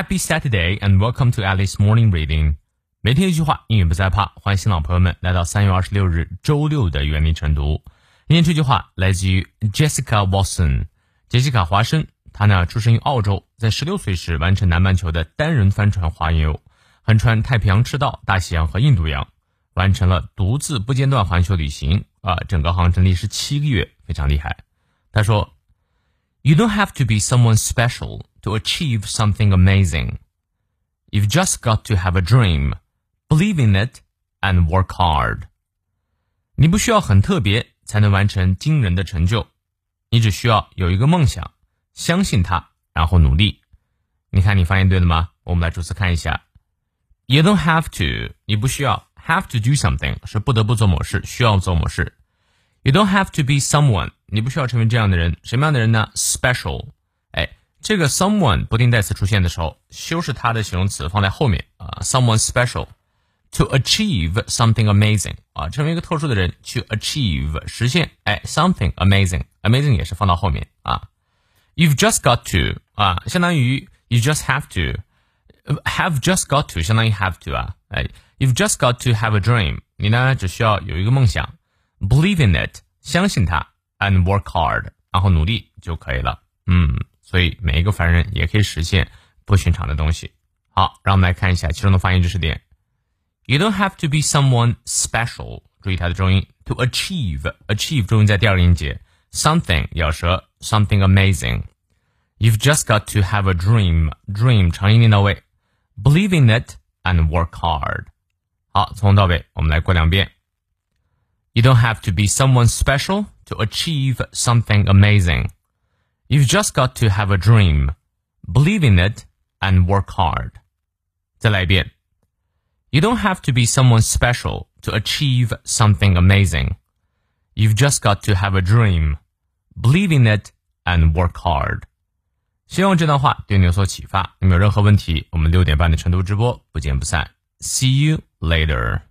Happy Saturday and welcome to Alice Morning Reading。每天一句话，英语不再怕。欢迎新老朋友们来到三月二十六日周六的原力晨读。今天这句话来自于 Jessica Watson，杰西卡·华生。她呢出生于澳洲，在十六岁时完成南半球的单人帆船环游，横穿太平洋赤道、大西洋和印度洋，完成了独自不间断环球旅行。啊，整个航程历时七个月，非常厉害。她说：“You don't have to be someone special to achieve something amazing. You've just got to have a dream, believe in it, and work hard.” 你不需要很特别才能完成惊人的成就，你只需要有一个梦想，相信它，然后努力。你看，你发现对了吗？我们来逐词看一下。You don't have to，你不需要。Have to do something 是不得不做某事，需要做某事。You don't have to be someone，你不需要成为这样的人。什么样的人呢？Special，哎， 这个 someone 不定代词出现的时候，修饰它的形容词放在后面啊。Someone special to achieve something amazing 啊，成为一个特殊的人去 achieve 实现哎 something amazing，amazing 也是放到后面啊。You've just got to 啊，相当于 you just have to，have just got to 相当于 have to 啊，哎。You've just got to have a dream。你呢，只需要有一个梦想，believe in it，相信它，and work hard，然后努力就可以了。嗯， 所以每一个凡人也可以实现不寻常的东西。好，让我们来看一下其中的发音知识点。You don't have to be someone special。注意它的重音，to achieve，achieve 重音在第二个音节，something 咬舌，something amazing。You've just got to have a dream，dream 长音念到位，believe in it and work hard。好，从头到尾我们来过两遍。You don't have to be someone special to achieve something amazing. You've just got to have a dream, believe in it, and work hard. 再来一遍。You don't have to be someone special to achieve something amazing. You've just got to have a dream, believe in it, and work hard. 希望这段话对你有所启发。你们有任何问题，我们六点半的晨读直播不见不散。See you later.